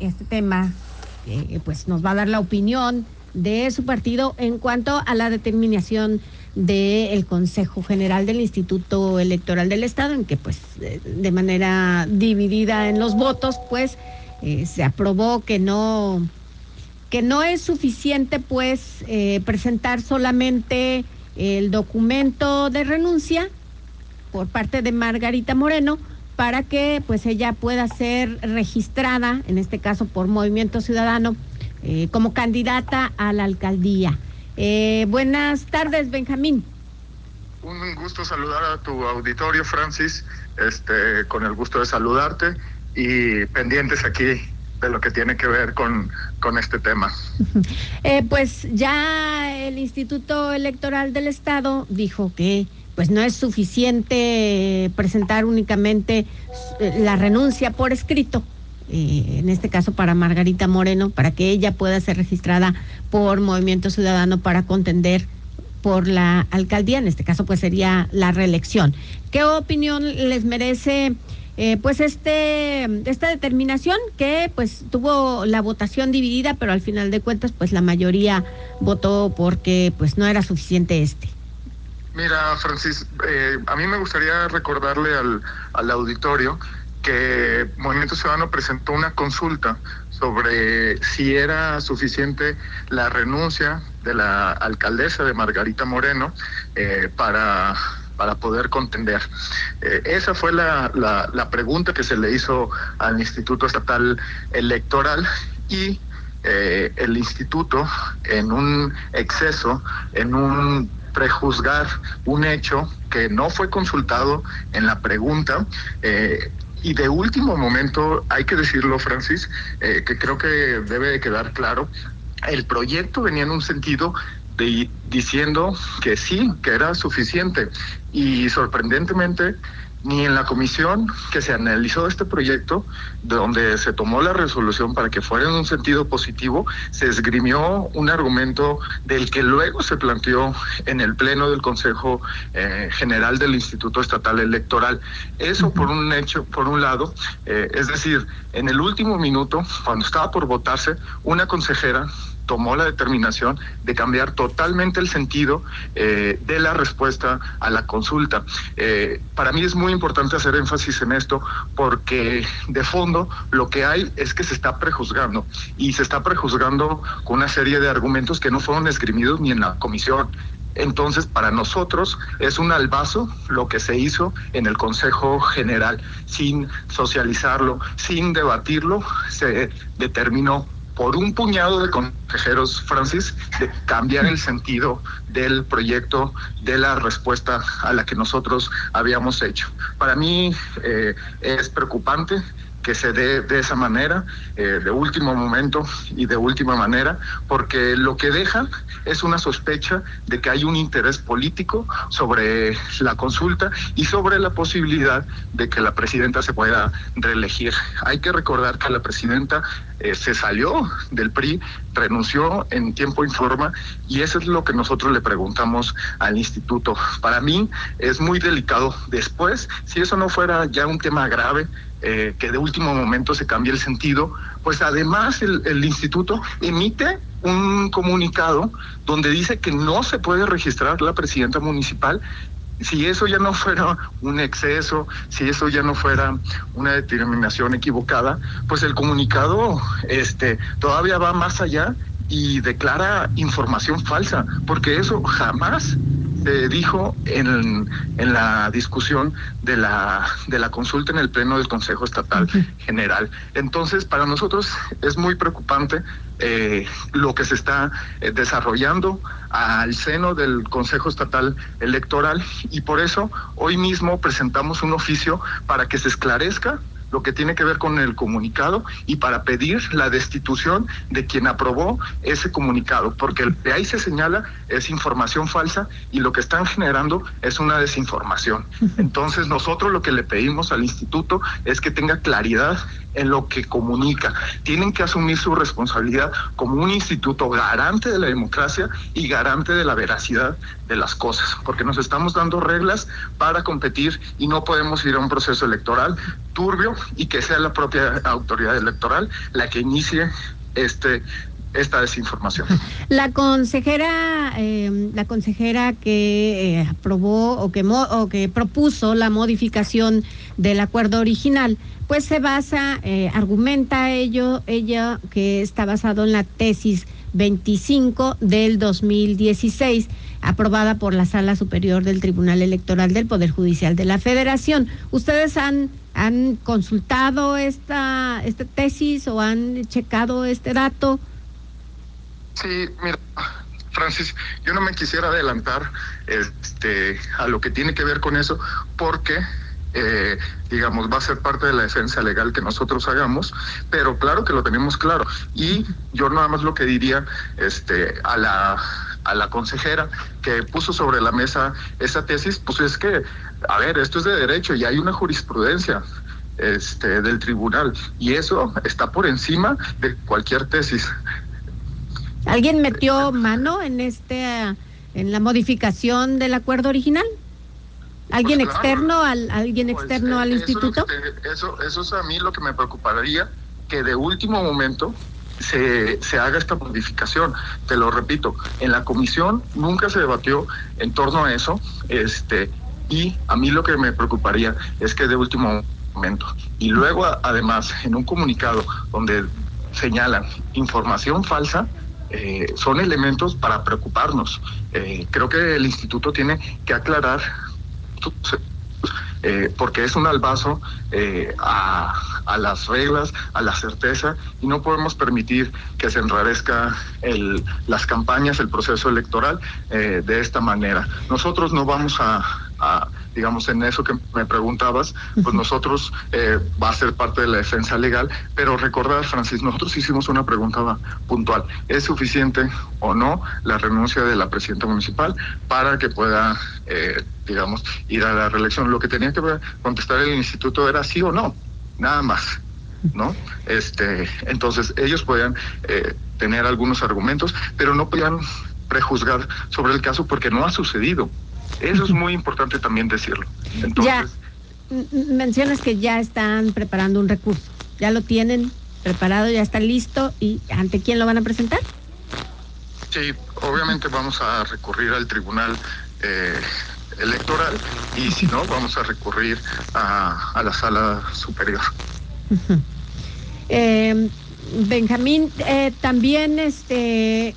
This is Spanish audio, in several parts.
este tema, pues nos va a dar la opinión de su partido en cuanto a la determinación del Consejo General del Instituto Electoral del Estado, en que pues de manera dividida en los votos, pues eh, se aprobó que no que no es suficiente pues eh, presentar solamente el documento de renuncia por parte de Margarita Moreno para que pues ella pueda ser registrada, en este caso por Movimiento Ciudadano, eh, como candidata a la alcaldía. Eh, buenas tardes, Benjamín. Un gusto saludar a tu auditorio, Francis, este, con el gusto de saludarte y pendientes aquí de lo que tiene que ver con, con este tema. Eh, pues ya el Instituto Electoral del Estado dijo que pues no es suficiente presentar únicamente la renuncia por escrito, eh, en este caso para Margarita Moreno, para que ella pueda ser registrada por Movimiento Ciudadano para contender por la alcaldía, en este caso pues sería la reelección. ¿Qué opinión les merece eh, pues este esta determinación que pues tuvo la votación dividida, pero al final de cuentas pues la mayoría votó porque pues no era suficiente este? Mira, Francis, eh, a mí me gustaría recordarle al, al auditorio que Movimiento Ciudadano presentó una consulta sobre si era suficiente la renuncia de la alcaldesa de Margarita Moreno eh, para, para poder contender. Eh, esa fue la, la, pregunta que se le hizo al Instituto Estatal Electoral y el instituto en un exceso, en un prejuzgar un hecho que no fue consultado en la pregunta, eh, y de último momento, hay que decirlo, Francis, eh, que creo que debe de quedar claro, el proyecto venía en un sentido de, diciendo que sí, que era suficiente. Y sorprendentemente, ni en la comisión que se analizó este proyecto, donde se tomó la resolución para que fuera en un sentido positivo, se esgrimió un argumento del que luego se planteó en el Pleno del Consejo eh, General del Instituto Estatal Electoral. Eso por un hecho, por un lado, eh, es decir, en el último minuto, cuando estaba por votarse, una consejera tomó la determinación de cambiar totalmente el sentido eh, de la respuesta a la consulta. Eh, para mí es muy importante hacer énfasis en esto porque de fondo lo que hay es que se está prejuzgando y se está prejuzgando con una serie de argumentos que no fueron esgrimidos ni en la comisión. Entonces, para nosotros es un albazo lo que se hizo en el Consejo General, sin socializarlo, sin debatirlo, se determinó por un puñado de consejeros, Francis, de cambiar el sentido del proyecto, de la respuesta a la que nosotros habíamos hecho. Para mí eh, es preocupante que se dé de esa manera, eh, de último momento y de última manera, porque lo que deja es una sospecha de que hay un interés político sobre la consulta y sobre la posibilidad de que la presidenta se pueda reelegir. Hay que recordar que la presidenta eh, se salió del PRI, renunció en tiempo y forma y eso es lo que nosotros le preguntamos al instituto. Para mí es muy delicado después, si eso no fuera ya un tema grave, eh, que de último momento se cambie el sentido, pues además el, el, instituto emite un comunicado donde dice que no se puede registrar la presidenta municipal. Si eso ya no fuera un exceso, si eso ya no fuera una determinación equivocada, pues el comunicado este, todavía va más allá y declara información falsa, porque eso jamás se dijo en, en la discusión de la, de la consulta en el Pleno del Consejo Estatal General. Entonces, para nosotros es muy preocupante eh, lo que se está eh, desarrollando al seno del Consejo Estatal Electoral y por eso hoy mismo presentamos un oficio para que se esclarezca lo que tiene que ver con el comunicado y para pedir la destitución de quien aprobó ese comunicado, porque el que ahí se señala es información falsa y lo que están generando es una desinformación. Entonces nosotros lo que le pedimos al instituto es que tenga claridad en lo que comunica. Tienen que asumir su responsabilidad como un instituto garante de la democracia y garante de la veracidad de las cosas, porque nos estamos dando reglas para competir y no podemos ir a un proceso electoral y que sea la propia autoridad electoral la que inicie este esta desinformación. La consejera, eh, la consejera que eh, aprobó o que, o que propuso la modificación del acuerdo original, pues se basa, eh, argumenta ello, ella que está basado en la tesis 25 del 2016, aprobada por la Sala Superior del Tribunal Electoral del Poder Judicial de la Federación. ¿Ustedes han, han consultado esta, esta tesis o han checado este dato? Sí, mira, Francis, yo no me quisiera adelantar este, a lo que tiene que ver con eso, porque eh, digamos, va a ser parte de la defensa legal que nosotros hagamos, pero claro que lo tenemos claro. Y yo nada más lo que diría este, a la a la consejera que puso sobre la mesa esa tesis, pues es que, a ver, esto es de derecho y hay una jurisprudencia este, del tribunal y eso está por encima de cualquier tesis. ¿Alguien metió mano en este en la modificación del acuerdo original? ¿Alguien pues externo al alguien pues, externo al instituto? Eso, eso es a mí lo que me preocuparía que de último momento se, se haga esta modificación. Te lo repito, en la comisión nunca se debatió en torno a eso, este, y a mí lo que me preocuparía es que de último momento, y luego además en un comunicado donde señalan información falsa, eh, son elementos para preocuparnos. Eh, creo que el instituto tiene que aclarar eh, porque es un albazo a, a, las reglas, a la certeza, y no podemos permitir que se enrarezca el, las campañas, el proceso electoral de esta manera. Nosotros no vamos a digamos, en eso que me preguntabas, pues nosotros eh, va a ser parte de la defensa legal, pero recordar, Francis, nosotros hicimos una pregunta puntual. ¿Es suficiente o no la renuncia de la presidenta municipal para que pueda, eh, digamos, ir a la reelección? Lo que tenía que contestar el instituto era sí o no, nada más. ¿no? Este, entonces ellos podían eh, tener algunos argumentos, pero no podían prejuzgar sobre el caso porque no ha sucedido. Eso es muy importante también decirlo. ya, mencionas que ya están preparando un recurso. ¿Ya lo tienen preparado, ya está listo? ¿Y ante quién lo van a presentar? Sí, obviamente vamos a recurrir al tribunal eh, electoral y si no, vamos a recurrir a, la sala superior. Eh, Benjamín, eh, también este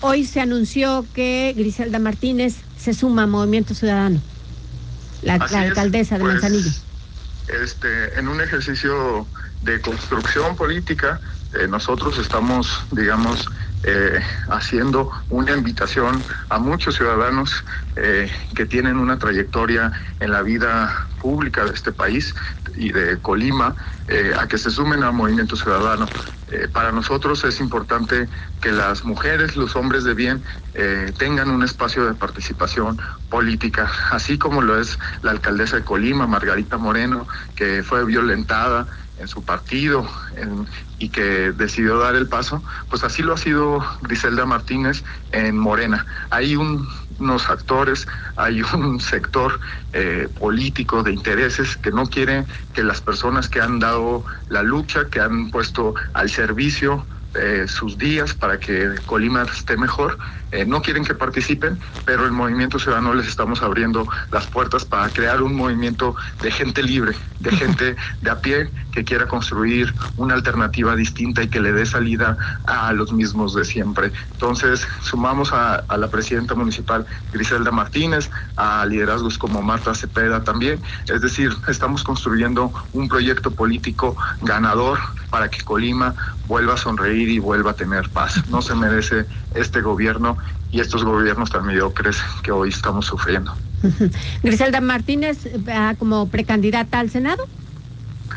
hoy se anunció que Griselda Martínez se suma Movimiento Ciudadano, la, alcaldesa de pues, Manzanillo. Este, en un ejercicio de construcción política, eh, nosotros estamos, digamos, eh, haciendo una invitación a muchos ciudadanos eh, que tienen una trayectoria en la vida pública de este país y de Colima a que se sumen a Movimiento Ciudadano. Eh, para nosotros es importante que las mujeres, los hombres de bien, eh, tengan un espacio de participación política, así como lo es la alcaldesa de Colima, Margarita Moreno, que fue violentada en su partido y que decidió dar el paso, pues así lo ha sido Griselda Martínez en Morena. Hay un unos actores, hay un sector eh, político de intereses que no quiere que las personas que han dado la lucha, que han puesto al servicio eh, sus días para que Colima esté mejor, eh, no quieren que participen, pero el Movimiento Ciudadano les estamos abriendo las puertas para crear un movimiento de gente libre, de gente de a pie que quiera construir una alternativa distinta y que le dé salida a los mismos de siempre. Entonces, sumamos a, la presidenta municipal Griselda Martínez, a liderazgos como Marta Cepeda también, es decir, estamos construyendo un proyecto político ganador para que Colima vuelva a sonreír y vuelva a tener paz. No se merece este gobierno y estos gobiernos tan mediocres que hoy estamos sufriendo. Griselda Martínez como precandidata al Senado.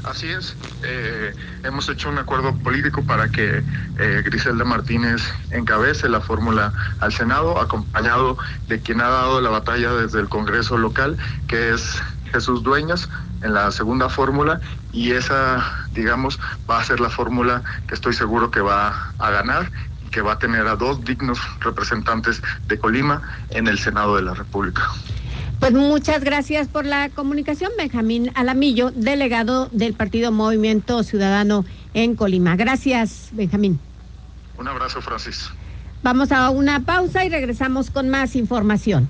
Así es, eh, hemos hecho un acuerdo político para que eh, Griselda Martínez encabece la fórmula al Senado, acompañado de quien ha dado la batalla desde el Congreso local, que es Jesús Dueñas, en la segunda fórmula, y esa, digamos, va a ser la fórmula que estoy seguro que va a ganar que va a tener a dos dignos representantes de Colima en el Senado de la República. Pues muchas gracias por la comunicación, Benjamín Alamillo, delegado del Partido Movimiento Ciudadano en Colima. Gracias, Benjamín. Un abrazo, Francis. Vamos a una pausa y regresamos con más información.